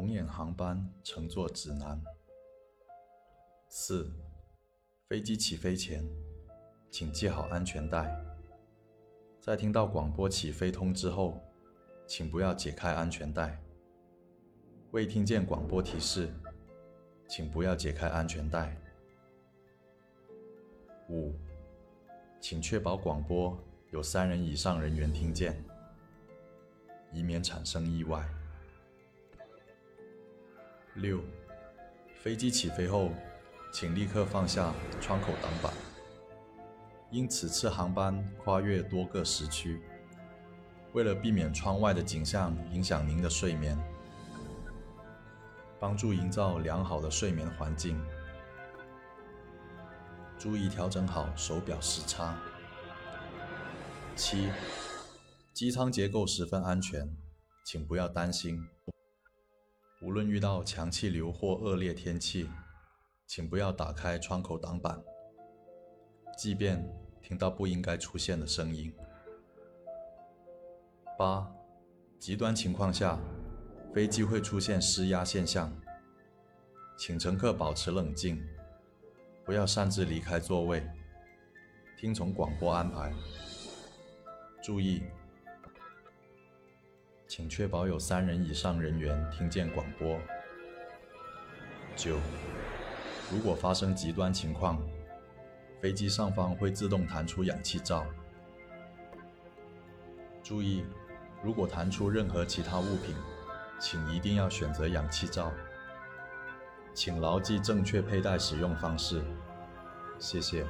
红眼航班乘坐指南。四、飞机起飞前，请系好安全带。在听到广播起飞通知后，请不要解开安全带。未听见广播提示，请不要解开安全带。五、请确保广播有三人以上人员听见，以免产生意外。六、飞机起飞后，请立刻放下窗口挡板。因此次航班跨越多个时区，为了避免窗外的景象影响您的睡眠，帮助营造良好的睡眠环境，注意调整好手表时差。七、机舱结构十分安全，请不要担心。无论遇到强气流或恶劣天气，请不要打开窗口挡板。即便听到不应该出现的声音。八、极端情况下，飞机会出现失压现象，请乘客保持冷静，不要擅自离开座位，听从广播安排。注意，请确保有三人以上人员听见广播。九、如果发生极端情况，飞机上方会自动弹出氧气罩。注意，如果弹出任何其他物品，请一定要选择氧气罩。请牢记正确佩戴使用方式。谢谢。